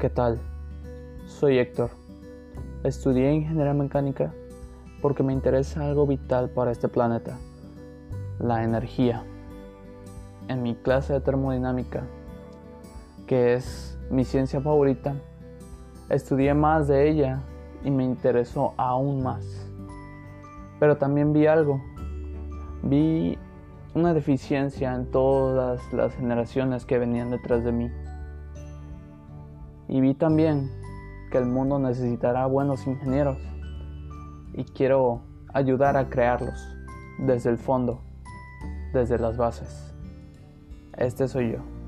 ¿Qué tal? Soy Héctor. Estudié ingeniería mecánica porque me interesa algo vital para este planeta, la energía. En mi clase de termodinámica, que es mi ciencia favorita, estudié más de ella y me interesó aún más. Pero también vi algo. Vi una deficiencia en todas las generaciones que venían detrás de mí. Y vi también que el mundo necesitará buenos ingenieros y quiero ayudar a crearlos desde el fondo, desde las bases. Este soy yo.